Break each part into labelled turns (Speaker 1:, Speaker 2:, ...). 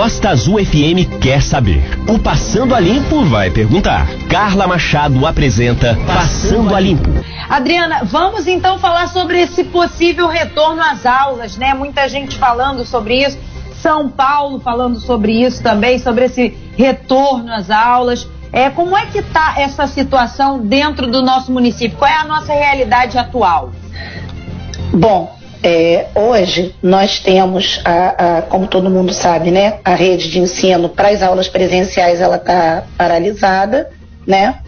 Speaker 1: Costa Azul FM quer saber. O Passando a Limpo vai perguntar. Carla Machado apresenta Passando a Limpo.
Speaker 2: Adriana, vamos então falar sobre esse possível retorno às aulas, né? Muita gente falando sobre isso. São Paulo falando sobre isso também, sobre esse retorno às aulas. É, como é que está essa situação dentro do nosso município? Qual é a nossa realidade atual?
Speaker 3: Bom, é, hoje nós temos, a, a, como todo mundo sabe, né, a rede de ensino para as aulas presenciais ela está paralisada, né?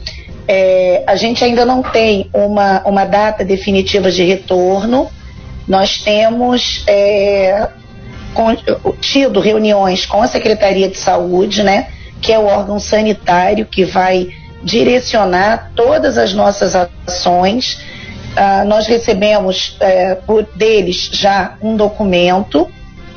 Speaker 3: É, a gente ainda não tem uma, uma data definitiva de retorno. Nós temos é, com, tido reuniões com a Secretaria de Saúde, né? que é o órgão sanitário que vai direcionar todas as nossas ações. Ah, nós recebemos é, por deles já um documento,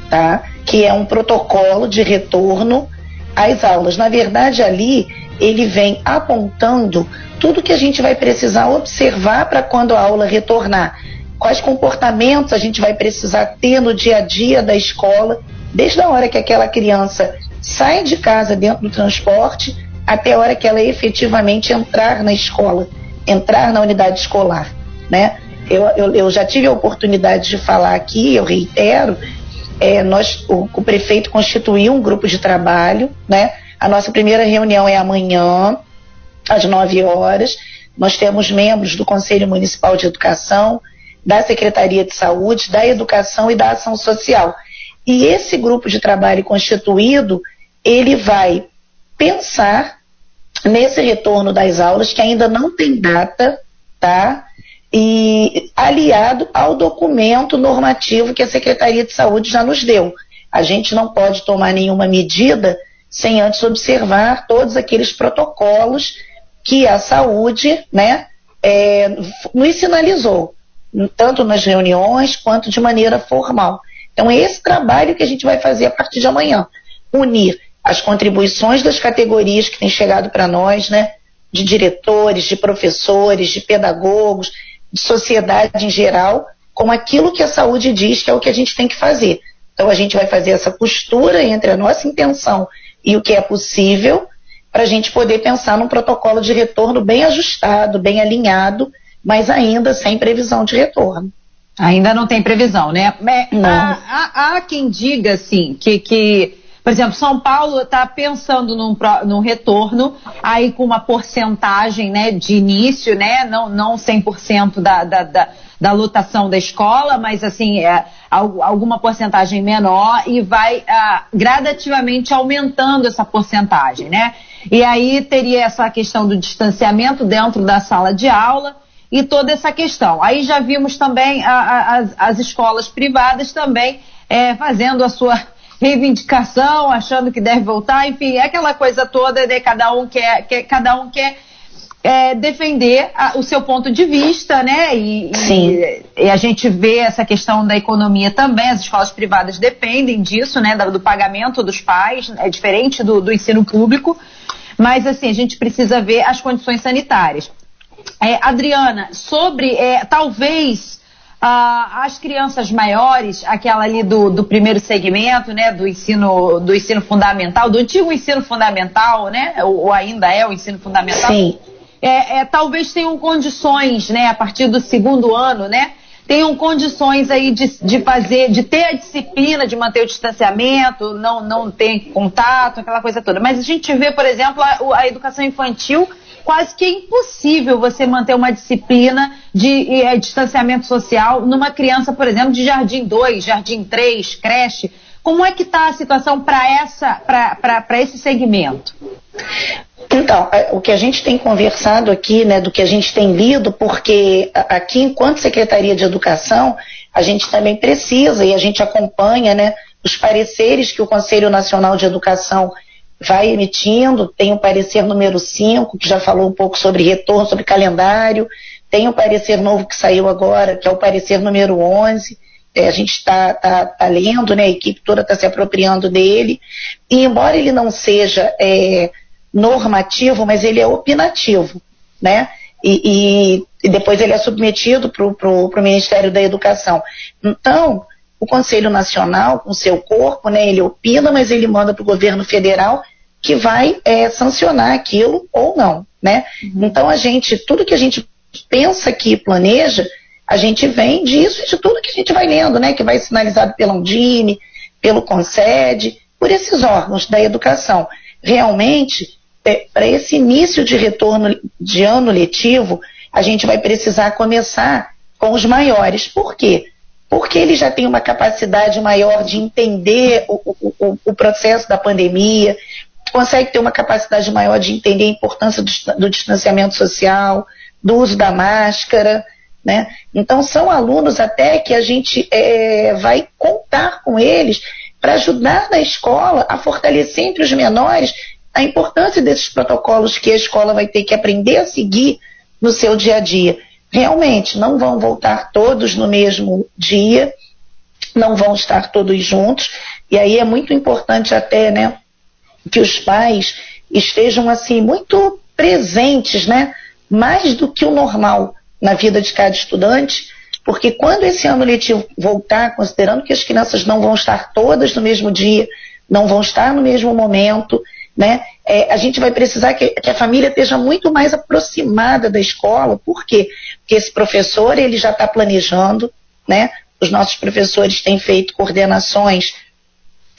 Speaker 3: tá? que é um protocolo de retorno às aulas. Na verdade, ali ele vem apontando tudo que a gente vai precisar observar para quando a aula retornar. Quais comportamentos a gente vai precisar ter no dia a dia da escola, desde a hora que aquela criança sai de casa dentro do transporte até a hora que ela efetivamente entrar na escola, entrar na unidade escolar, né? Eu, eu, eu já tive a oportunidade de falar aqui, eu reitero, é, nós, o, o, prefeito constituiu um grupo de trabalho, né? A nossa primeira reunião é amanhã, às 9 horas. Nós temos membros do Conselho Municipal de Educação, da Secretaria de Saúde, da Educação e da Ação Social. E esse grupo de trabalho constituído, ele vai pensar nesse retorno das aulas, que ainda não tem data, tá? E aliado ao documento normativo que a Secretaria de Saúde já nos deu. A gente não pode tomar nenhuma medida sem antes observar todos aqueles protocolos que a saúde, né, é, nos sinalizou, tanto nas reuniões quanto de maneira formal. Então, é esse trabalho que a gente vai fazer a partir de amanhã. Unir as contribuições das categorias que têm chegado para nós, né? De diretores, de professores, de pedagogos, de sociedade em geral, com aquilo que a saúde diz que é o que a gente tem que fazer. Então a gente vai fazer essa costura entre a nossa intenção e o que é possível para a gente poder pensar num protocolo de retorno bem ajustado, bem alinhado, mas ainda sem previsão de retorno.
Speaker 2: Ainda não tem previsão, né? Não. Há, há, há quem diga assim que, que por exemplo, São Paulo está pensando num, num, retorno, aí com uma porcentagem né, de início, né, não, não 100% da, da, da, da lotação da escola, mas assim, é, alguma porcentagem menor e vai ah, gradativamente aumentando essa porcentagem, né? E aí teria essa questão do distanciamento dentro da sala de aula e toda essa questão. Aí já vimos também a, a, as, as escolas privadas também é, fazendo a sua reivindicação, achando que deve voltar, enfim, é aquela coisa toda, né? Cada um quer, quer cada um quer é, defender a, o seu ponto de vista, né? E, e, e, a gente vê essa questão da economia também, as escolas privadas dependem disso, né? Do, do pagamento dos pais, é diferente do, do, ensino público, mas assim, a gente precisa ver as condições sanitárias. É, Adriana, sobre é, talvez as crianças maiores, aquela ali do, do primeiro segmento, né, do ensino, do ensino fundamental, do antigo ensino fundamental, né, ou, ou ainda é o ensino fundamental.
Speaker 3: Sim.
Speaker 2: É, é, talvez tenham condições, né, a partir do segundo ano, né, tenham condições aí de, de fazer, de ter a disciplina de manter o distanciamento, não, não ter contato, aquela coisa toda. Mas a gente vê, por exemplo, a, a educação infantil quase que é impossível você manter uma disciplina de é, distanciamento social numa criança, por exemplo, de jardim 2, jardim 3, creche. Como é que está a situação para esse segmento?
Speaker 3: Então, é, o que a gente tem conversado aqui, né, do que a gente tem lido, porque aqui, enquanto Secretaria de Educação, a gente também precisa e a gente acompanha, né, os pareceres que o Conselho Nacional de Educação vai emitindo, tem o parecer número 5, que já falou um pouco sobre retorno, sobre calendário, tem o parecer novo que saiu agora, que é o parecer número 11, é, a gente está tá, tá lendo, né, a equipe toda está se apropriando dele, e embora ele não seja é, normativo, mas ele é opinativo, né, e, e, e depois ele é submetido para o Ministério da Educação. Então, o Conselho Nacional, com seu corpo, né, ele opina, mas ele manda para o governo federal que vai é, sancionar aquilo ou não, né? Uhum. Então a gente, tudo que a gente pensa que planeja, a gente vem disso e de tudo que a gente vai lendo, né? Que vai sinalizado pela Undime, pelo Concede, por esses órgãos da educação. Realmente, é, para esse início de retorno de ano letivo, a gente vai precisar começar com os maiores. Por quê? Porque ele já tem uma capacidade maior de entender o, o, o processo da pandemia, consegue ter uma capacidade maior de entender a importância do, do distanciamento social, do uso da máscara, né? Então são alunos até que a gente é, vai contar com eles para ajudar na escola a fortalecer entre os menores a importância desses protocolos que a escola vai ter que aprender a seguir no seu dia a dia. Realmente, não vão voltar todos no mesmo dia, não vão estar todos juntos, e aí é muito importante até, né, que os pais estejam assim muito presentes, né? Mais do que o normal na vida de cada estudante, porque quando esse ano letivo voltar, considerando que as crianças não vão estar todas no mesmo dia, não vão estar no mesmo momento, né? É, a gente vai precisar que, que, a família esteja muito mais aproximada da escola. Por quê? Porque esse professor ele já está planejando, né? Os nossos professores têm feito coordenações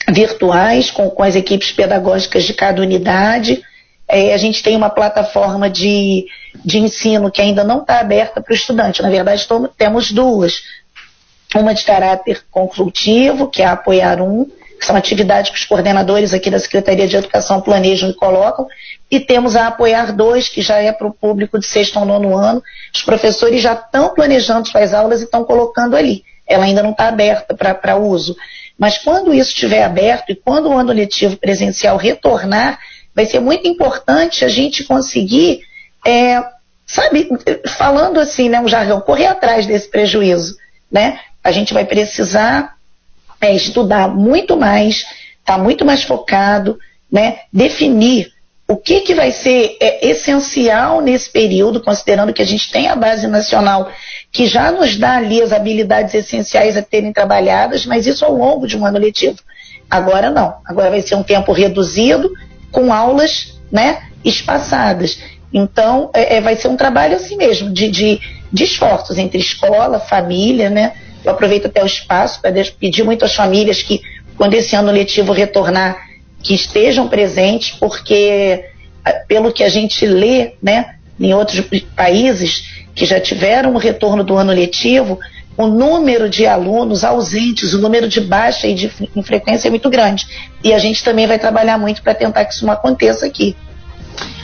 Speaker 3: virtuais com, com as equipes pedagógicas de cada unidade. É, a gente tem uma plataforma de, de ensino que ainda não está aberta para o estudante. Na verdade, temos duas. Uma de caráter consultivo, que é a Apoiar Um, que são atividades que os coordenadores aqui da Secretaria de Educação planejam e colocam, e temos a Apoiar 2, que já é para o público de sexto ou nono ano. Os professores já estão planejando suas aulas e estão colocando ali. Ela ainda não está aberta para uso. Mas quando isso estiver aberto e quando o ano letivo presencial retornar, vai ser muito importante a gente conseguir, é, sabe, falando assim, né, um jargão, correr atrás desse prejuízo, né? A gente vai precisar é, estudar muito mais, estar tá muito mais focado, né? Definir o que, que vai ser é, essencial nesse período, considerando que a gente tem a base nacional que já nos dá ali as habilidades essenciais a terem trabalhadas, mas isso ao longo de um ano letivo. Agora não. Agora vai ser um tempo reduzido, com aulas né, espaçadas. Então, é, é, vai ser um trabalho assim mesmo, de, de, de esforços entre escola, família, né? Eu aproveito até o espaço para pedir muito às famílias que, quando esse ano letivo retornar, que estejam presentes, porque pelo que a gente lê, né, em outros países, que já tiveram o retorno do ano letivo, o número de alunos ausentes, o número de baixa e de frequência é muito grande. E a gente também vai trabalhar muito para tentar que isso não aconteça aqui.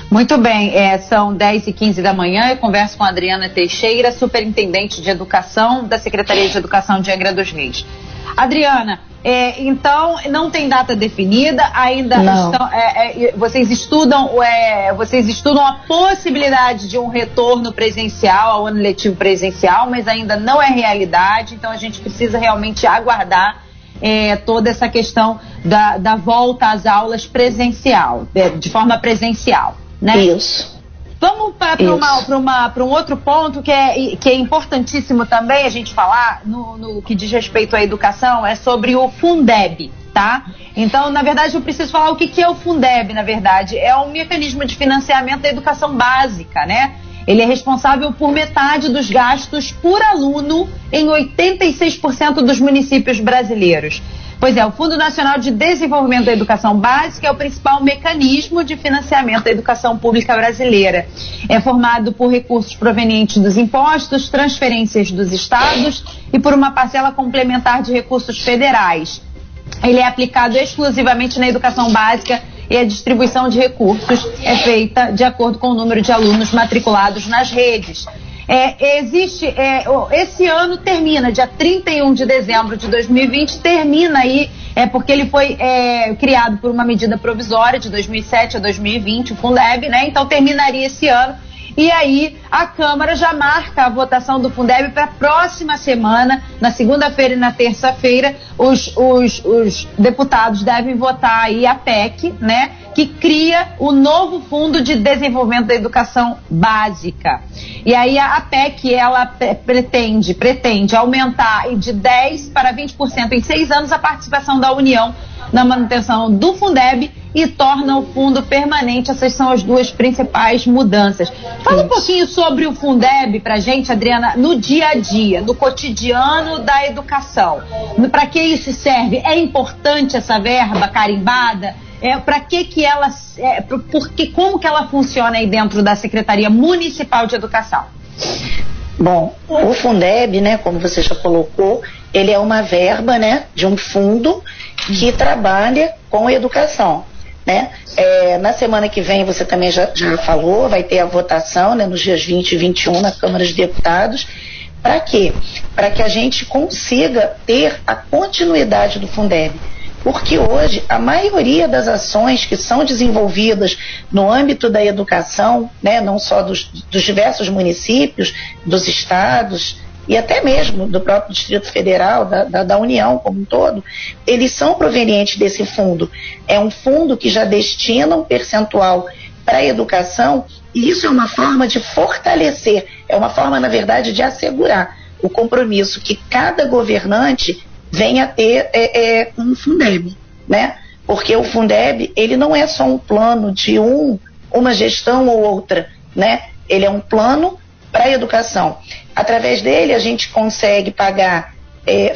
Speaker 2: Muito bem, é, são 10 e 15 da manhã. Eu converso com a Adriana Teixeira, superintendente de educação da Secretaria de Educação de Angra dos Reis. Adriana, é, então não tem data definida, ainda estão, é, é, vocês estudam, é, vocês estudam a possibilidade de um retorno presencial ao ano letivo presencial, mas ainda não é realidade, então a gente precisa realmente aguardar é, toda essa questão da, da volta às aulas presencial, de, de forma presencial, né?
Speaker 3: Isso.
Speaker 2: Vamos para um outro ponto que é, que é importantíssimo também a gente falar no, no que diz respeito à educação, é sobre o Fundeb, tá? Então, na verdade, eu preciso falar o que, que é o Fundeb, na verdade. É um mecanismo de financiamento da educação básica, né? Ele é responsável por metade dos gastos por aluno em 86% dos municípios brasileiros. Pois é, o Fundo Nacional de Desenvolvimento da Educação Básica é o principal mecanismo de financiamento da educação pública brasileira. É formado por recursos provenientes dos impostos, transferências dos estados e por uma parcela complementar de recursos federais. Ele é aplicado exclusivamente na educação básica e a distribuição de recursos é feita de acordo com o número de alunos matriculados nas redes. É, existe, é, esse ano termina, dia 31 de dezembro de 2020, termina aí, é porque ele foi é, criado por uma medida provisória de 2007 a 2020, o Fundeb, né? Então terminaria esse ano E aí a Câmara já marca a votação do Fundeb para a próxima semana, na segunda-feira e na terça-feira, os, os, os deputados devem votar aí a PEC, né? Que cria o novo Fundo de Desenvolvimento da Educação Básica. E aí a, PEC, ela pretende, pretende aumentar de 10% para 20% em seis anos a participação da União na manutenção do Fundeb e torna o fundo permanente. Essas são as duas principais mudanças. Fala um pouquinho sobre o Fundeb para gente, Adriana, no dia a dia, no cotidiano da educação. Para que isso serve? É importante essa verba carimbada? É, para que que ela, é, porque, como que ela funciona aí dentro da Secretaria Municipal de Educação?
Speaker 3: Bom, o Fundeb, né, como você já colocou, ele é uma verba, né, de um fundo que trabalha com educação. Né? É, na semana que vem, você também já, já falou, vai ter a votação né, nos dias 20 e 21 na Câmara de Deputados. Para quê? Para que a gente consiga ter a continuidade do Fundeb. Porque hoje a maioria das ações que são desenvolvidas no âmbito da educação, né, não só dos, dos diversos municípios, dos estados, e até mesmo do próprio Distrito Federal, da, da, da, União como um todo, eles são provenientes desse fundo. É um fundo que já destina um percentual para a educação e isso é uma forma de fortalecer, é uma forma, na verdade, de assegurar o compromisso que cada governante venha a ter é, é, um Fundeb, né? Porque o Fundeb, ele não é só um plano de um, uma gestão ou outra, né? Ele é um plano para a educação. Através dele, a gente consegue pagar é,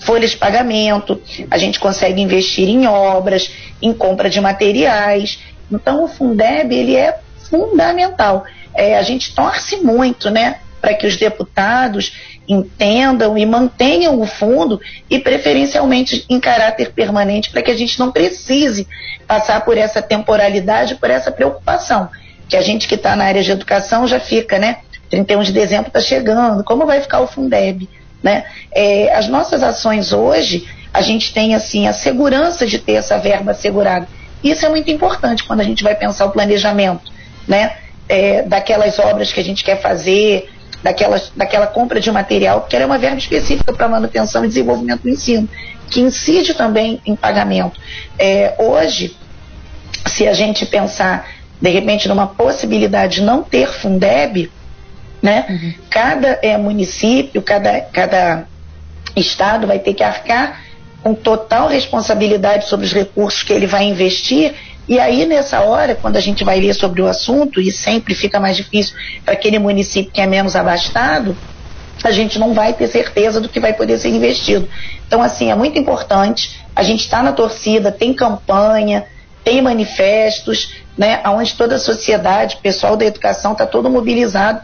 Speaker 3: folhas de pagamento, a gente consegue investir em obras, em compra de materiais. Então, o Fundeb ele é fundamental. É, a gente torce muito, né, para que os deputados entendam e mantenham o fundo e preferencialmente em caráter permanente para que a gente não precise passar por essa temporalidade, por essa preocupação que a gente que está na área de educação já fica, né? 31 de dezembro está chegando, como vai ficar o Fundeb? Né? É, as nossas ações hoje, a gente tem assim a segurança de ter essa verba assegurada. Isso é muito importante quando a gente vai pensar o planejamento, né? É, daquelas obras que a gente quer fazer, daquelas, daquela compra de material, porque ela é uma verba específica para manutenção e desenvolvimento do ensino, que incide também em pagamento. É, hoje, se a gente pensar de repente numa possibilidade de não ter Fundeb, né? Uhum. Cada é, município, cada, cada estado vai ter que arcar com total responsabilidade sobre os recursos que ele vai investir. E aí, nessa hora, quando a gente vai ler sobre o assunto, e sempre fica mais difícil para aquele município que é menos abastado, a gente não vai ter certeza do que vai poder ser investido. Então, assim, é muito importante. A gente está na torcida, tem campanha, tem manifestos, né, onde toda a sociedade, o pessoal da educação está todo mobilizado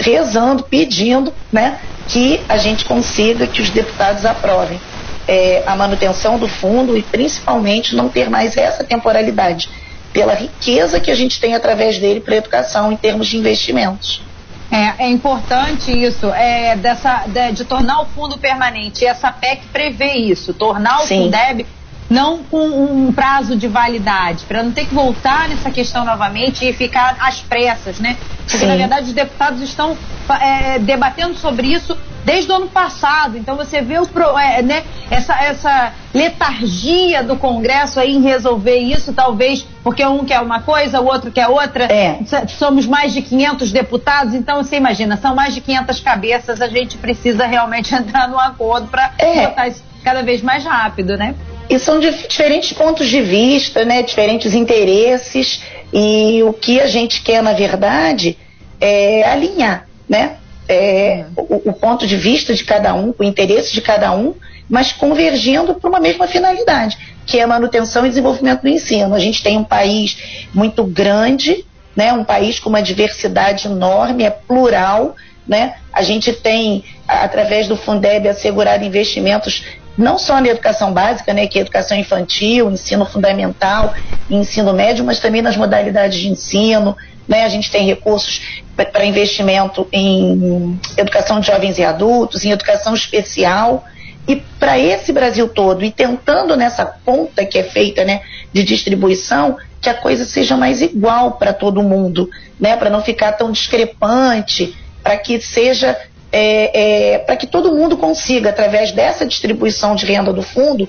Speaker 3: rezando, pedindo né, que a gente consiga que os deputados aprovem é, a manutenção do fundo e principalmente não ter mais essa temporalidade, pela riqueza que a gente tem através dele para a educação em termos de investimentos.
Speaker 2: É, é importante isso, é, dessa, de, de, tornar o fundo permanente. Essa PEC prevê isso, tornar o Sim. Fundeb não com um prazo de validade, para não ter que voltar nessa questão novamente e ficar às pressas, né? Porque, Sim. na verdade, os deputados estão é, debatendo sobre isso desde o ano passado. Então, você vê o, é, né, essa, essa letargia do Congresso aí em resolver isso, talvez porque um quer uma coisa, o outro quer outra. É. Somos mais de 500 deputados, então você imagina, são mais de 500 cabeças, a gente precisa realmente entrar num acordo para é. botar isso cada vez mais rápido, né?
Speaker 3: E são diferentes pontos de vista, né, diferentes interesses, e o que a gente quer, na verdade, é alinhar né, é, o, o, ponto de vista de cada um, o interesse de cada um, mas convergindo para uma mesma finalidade, que é a manutenção e desenvolvimento do ensino. A gente tem um país muito grande, né, um país com uma diversidade enorme, é plural, né? A gente tem, através do Fundeb, assegurado investimentos não só na educação básica, né, que é educação infantil, ensino fundamental, ensino médio, mas também nas modalidades de ensino. Né, a gente tem recursos para investimento em educação de jovens e adultos, em educação especial. E para esse Brasil todo, e tentando nessa ponta que é feita né, de distribuição, que a coisa seja mais igual para todo mundo, né? Para não ficar tão discrepante, para que seja é, é, para que todo mundo consiga, através dessa distribuição de renda do fundo,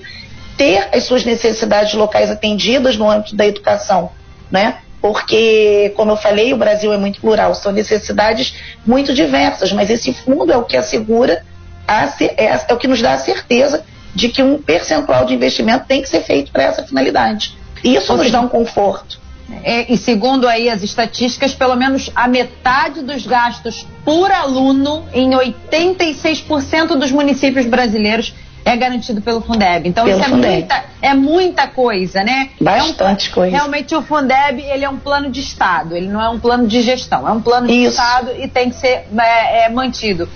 Speaker 3: ter as suas necessidades locais atendidas no âmbito da educação, né? Porque, como eu falei, o Brasil é muito plural, são necessidades muito diversas, mas esse fundo é o que assegura, a, é, é o que nos dá a certeza de que um percentual de investimento tem que ser feito para essa finalidade. Isso nos dá um conforto.
Speaker 2: É, e segundo aí as estatísticas, pelo menos a metade dos gastos por aluno em 86% dos municípios brasileiros é garantido pelo Fundeb. Então pelo isso é muita, é muita coisa, né?
Speaker 3: Bastante
Speaker 2: é
Speaker 3: um, coisa.
Speaker 2: Realmente o Fundeb ele é um plano de Estado, ele não é um plano de gestão, é um plano de isso. Estado e tem que ser é, é, mantido.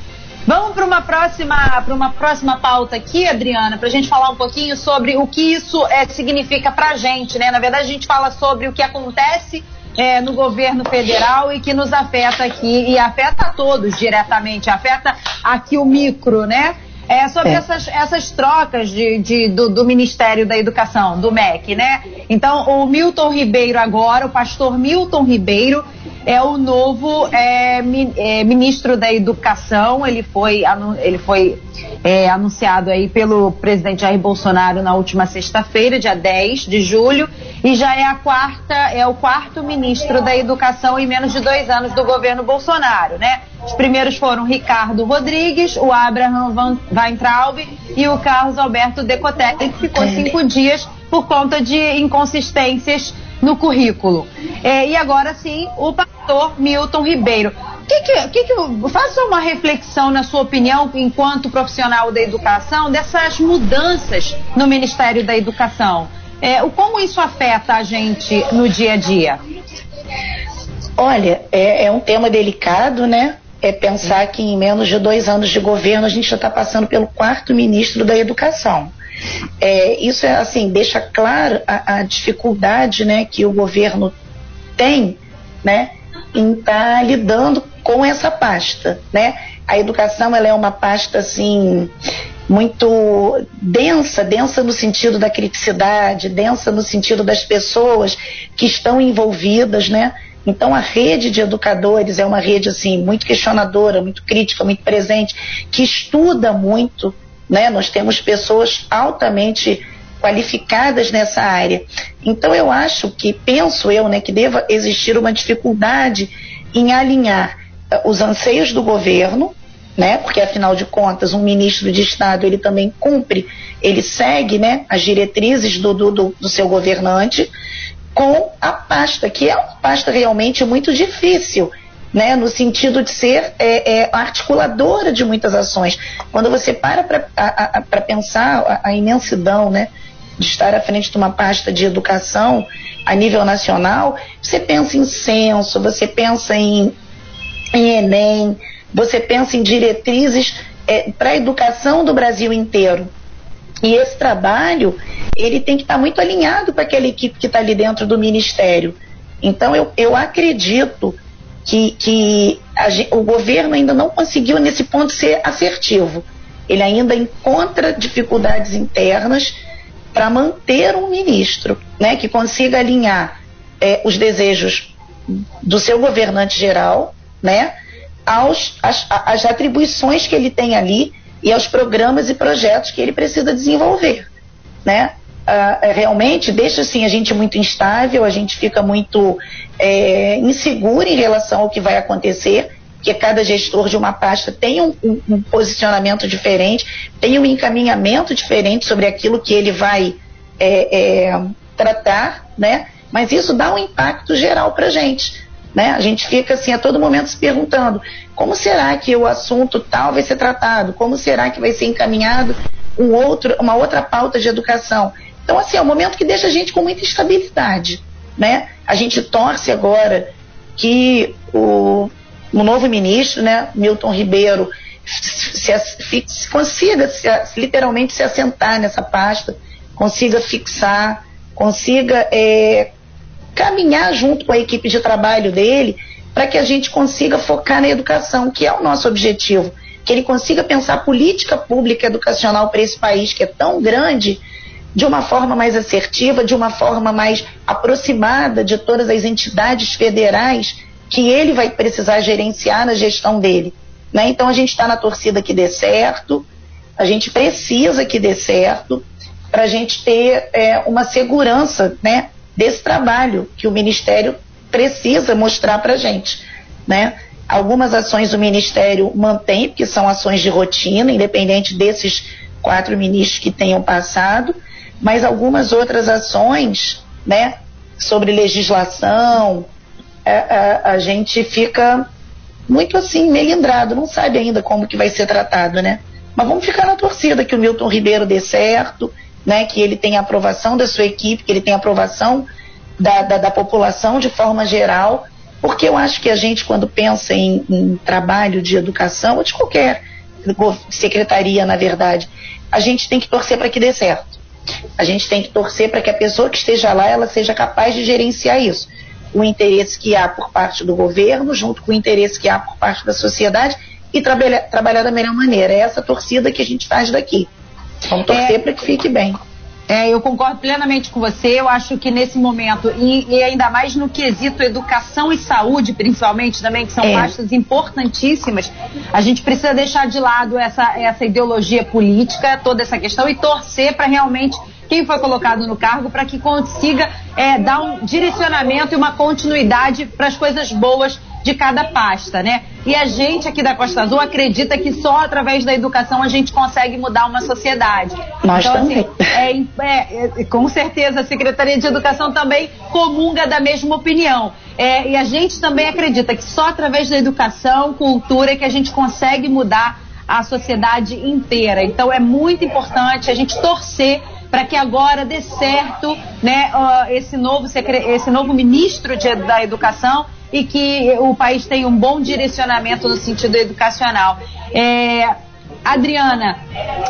Speaker 2: Vamos para uma próxima para uma próxima pauta aqui, Adriana, para a gente falar um pouquinho sobre o que isso é, significa para a gente, né? Na verdade, a gente fala sobre o que acontece é, no governo federal e que nos afeta aqui e afeta a todos diretamente, afeta aqui o micro, né? É, sobre é. Essas, essas trocas de, de do, do, Ministério da Educação, do MEC, né? Então, o Milton Ribeiro agora, o pastor Milton Ribeiro, é o novo é, mi, é, ministro da Educação. Ele foi, ele foi é, anunciado aí pelo presidente Jair Bolsonaro na última sexta-feira, dia 10 de julho, e já é a quarta, é o quarto ministro da Educação em menos de dois anos do governo Bolsonaro, né? Os primeiros foram Ricardo Rodrigues, o Abraham Van Weintraub e o Carlos Alberto Decotelli, que ficou cinco dias por conta de inconsistências no currículo. É, e agora sim, o pastor Milton Ribeiro. Que que, que que, faça uma reflexão, na sua opinião, enquanto profissional da educação, dessas mudanças no Ministério da Educação. É, o como isso afeta a gente no dia a dia?
Speaker 3: Olha, é, é um tema delicado, né? É pensar que em menos de dois anos de governo a gente já está passando pelo quarto ministro da Educação. É, isso é assim deixa claro a, a, dificuldade, né, que o governo tem, né, em estar tá lidando com essa pasta, né? A educação ela é uma pasta assim muito densa, densa no sentido da criticidade, densa no sentido das pessoas que estão envolvidas, né? Então a rede de educadores é uma rede assim muito questionadora, muito crítica, muito presente, que estuda muito, né? Nós temos pessoas altamente qualificadas nessa área. Então eu acho que penso eu, né, que deva existir uma dificuldade em alinhar uh, os anseios do governo né? Porque afinal de contas, um ministro de Estado ele também cumpre, ele segue, né, as diretrizes do, do, do seu governante com a pasta, que é uma pasta realmente muito difícil, né, no sentido de ser é, é, articuladora de muitas ações. Quando você para para pensar a, a, imensidão, né, de estar à frente de uma pasta de educação a nível nacional, você pensa em censo, você pensa em, em Enem, você pensa em diretrizes é, para a educação do Brasil inteiro. E esse trabalho, ele tem que estar tá muito alinhado com aquela equipe que está ali dentro do Ministério. Então, eu, eu acredito que, que a, o governo ainda não conseguiu, nesse ponto, ser assertivo. Ele ainda encontra dificuldades internas para manter um ministro né, que consiga alinhar é, os desejos do seu governante geral, né, aos, as, as atribuições que ele tem ali e aos programas e projetos que ele precisa desenvolver, né? Uh, realmente deixa assim a gente muito instável, a gente fica muito é, inseguro em relação ao que vai acontecer, porque cada gestor de uma pasta tem um, um, um, posicionamento diferente, tem um encaminhamento diferente sobre aquilo que ele vai é, é, tratar, né? Mas isso dá um impacto geral para gente. Né? A gente fica assim a todo momento se perguntando como será que o assunto tal vai ser tratado, como será que vai ser encaminhado um outro, uma outra pauta de educação. Então, assim, é um momento que deixa a gente com muita instabilidade. Né? A gente torce agora que o, o novo ministro, né, Milton Ribeiro, se, se, consiga se, literalmente se assentar nessa pasta, consiga fixar, consiga é, caminhar junto com a equipe de trabalho dele para que a gente consiga focar na educação, que é o nosso objetivo. Que ele consiga pensar política pública educacional para esse país que é tão grande de uma forma mais assertiva, de uma forma mais aproximada de todas as entidades federais que ele vai precisar gerenciar na gestão dele. Né? Então a gente está na torcida que dê certo, a gente precisa que dê certo para a gente ter é, uma segurança né, desse trabalho que o Ministério precisa mostrar para a gente. Né? Algumas ações o Ministério mantém, porque são ações de rotina, independente desses quatro ministros que tenham passado, mas algumas outras ações, né, sobre legislação, a, a, a gente fica muito assim, melindrado, não sabe ainda como que vai ser tratado, né? Mas vamos ficar na torcida que o Milton Ribeiro dê certo, né? Que ele tenha aprovação da sua equipe, que ele tenha aprovação da, da, da população de forma geral, porque eu acho que a gente, quando pensa em, em trabalho de educação, ou de qualquer secretaria, na verdade, a gente tem que torcer para que dê certo. A gente tem que torcer para que a pessoa que esteja lá, ela seja capaz de gerenciar isso o interesse que há por parte do governo, junto com o interesse que há por parte da sociedade, e trabalhar da melhor maneira. É essa torcida que a gente faz daqui. Vamos torcer é, para que fique bem.
Speaker 2: É, eu concordo plenamente com você. Eu acho que nesse momento, e, e, ainda mais no quesito educação e saúde, principalmente também, que são é. pastas importantíssimas, a gente precisa deixar de lado essa, essa ideologia política, toda essa questão, e torcer para realmente quem foi colocado no cargo para que consiga é, dar um direcionamento e uma continuidade para as coisas boas de cada pasta, né? E a gente aqui da Costa Azul acredita que só através da educação a gente consegue mudar uma sociedade.
Speaker 3: Nós então, assim, também.
Speaker 2: Assim, é, é, com certeza a Secretaria de Educação também comunga da mesma opinião. É, e a gente também acredita que só através da educação, cultura, é que a gente consegue mudar a sociedade inteira. Então é muito importante a gente torcer para que agora dê certo né, uh, esse, novo esse novo ministro de, da Educação e que o país tenha um bom direcionamento no sentido educacional. É, Adriana,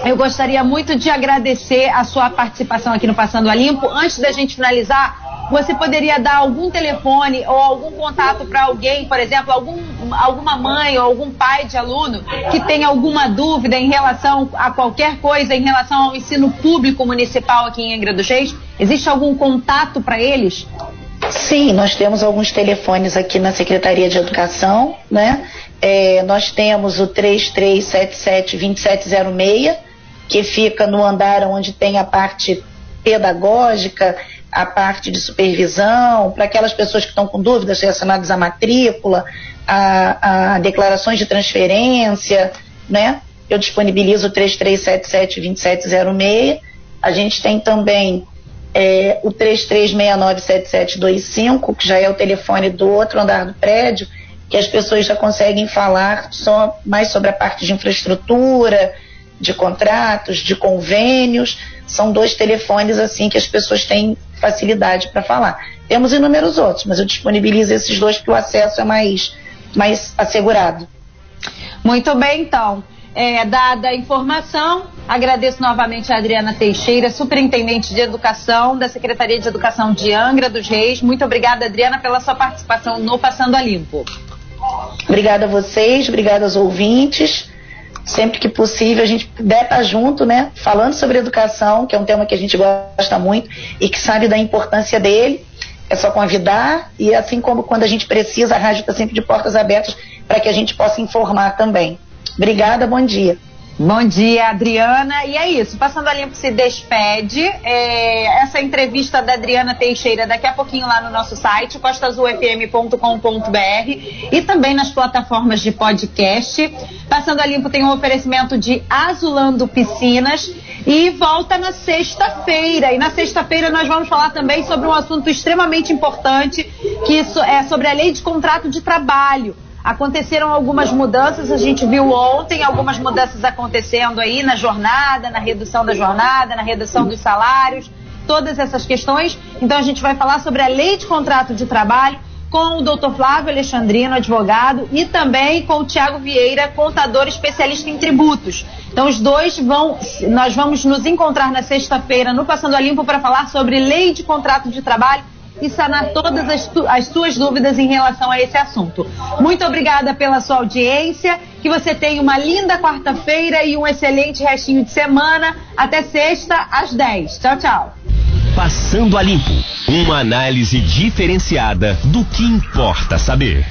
Speaker 2: eu gostaria muito de agradecer a sua participação aqui no Passando a Limpo. Antes da gente finalizar, você poderia dar algum telefone ou algum contato para alguém, por exemplo, algum, alguma mãe ou algum pai de aluno que tenha alguma dúvida em relação a qualquer coisa em relação ao ensino público municipal aqui em Angra dos Reis? Existe algum contato para eles?
Speaker 3: Sim, nós temos alguns telefones aqui na Secretaria de Educação, né? É, nós temos o 3377-2706, que fica no andar onde tem a parte pedagógica, a parte de supervisão, para aquelas pessoas que estão com dúvidas relacionadas à matrícula, a, a declarações de transferência, né? Eu disponibilizo o 3377-2706. A gente tem também é, o 33697725, que já é o telefone do outro andar do prédio, que as pessoas já conseguem falar só mais sobre a parte de infraestrutura, de contratos, de convênios. São dois telefones assim que as pessoas têm facilidade para falar. Temos inúmeros outros, mas eu disponibilizo esses dois porque o acesso é mais, mais assegurado.
Speaker 2: Muito bem, então. É, dada a informação, agradeço novamente a Adriana Teixeira, superintendente de educação da Secretaria de Educação de Angra dos Reis. Muito obrigada, Adriana, pela sua participação no Passando a Limpo.
Speaker 3: Obrigada a vocês, obrigada aos ouvintes sempre que possível a gente puder estar junto, né, falando sobre educação, que é um tema que a gente gosta muito e que sabe da importância dele. É só convidar e assim como quando a gente precisa, a rádio está sempre de portas abertas para que a gente possa informar também. Obrigada, bom dia.
Speaker 2: Bom dia, Adriana. E é isso, Passando a Limpo se despede. É, essa entrevista da Adriana Teixeira daqui a pouquinho lá no nosso site, costazulfm.com.br e também nas plataformas de podcast. Passando a Limpo tem um oferecimento de Azulando Piscinas e volta na sexta-feira. E na sexta-feira nós vamos falar também sobre um assunto extremamente importante, que é sobre a lei de contrato de trabalho. Aconteceram algumas mudanças, a gente viu ontem algumas mudanças acontecendo aí na jornada, na redução da jornada, na redução dos salários, todas essas questões. Então a gente vai falar sobre a lei de contrato de trabalho com o doutor Flávio Alexandrino, advogado, e também com o Tiago Vieira, contador especialista em tributos. Então os dois vão, nós vamos nos encontrar na sexta-feira no Passando a Limpo para falar sobre lei de contrato de trabalho e sanar todas as, as suas dúvidas em relação a esse assunto. Muito obrigada pela sua audiência, que você tenha uma linda quarta-feira e um excelente restinho de semana. Até sexta, às 10. Tchau, tchau.
Speaker 1: Passando a Limpo uma análise diferenciada do que importa saber.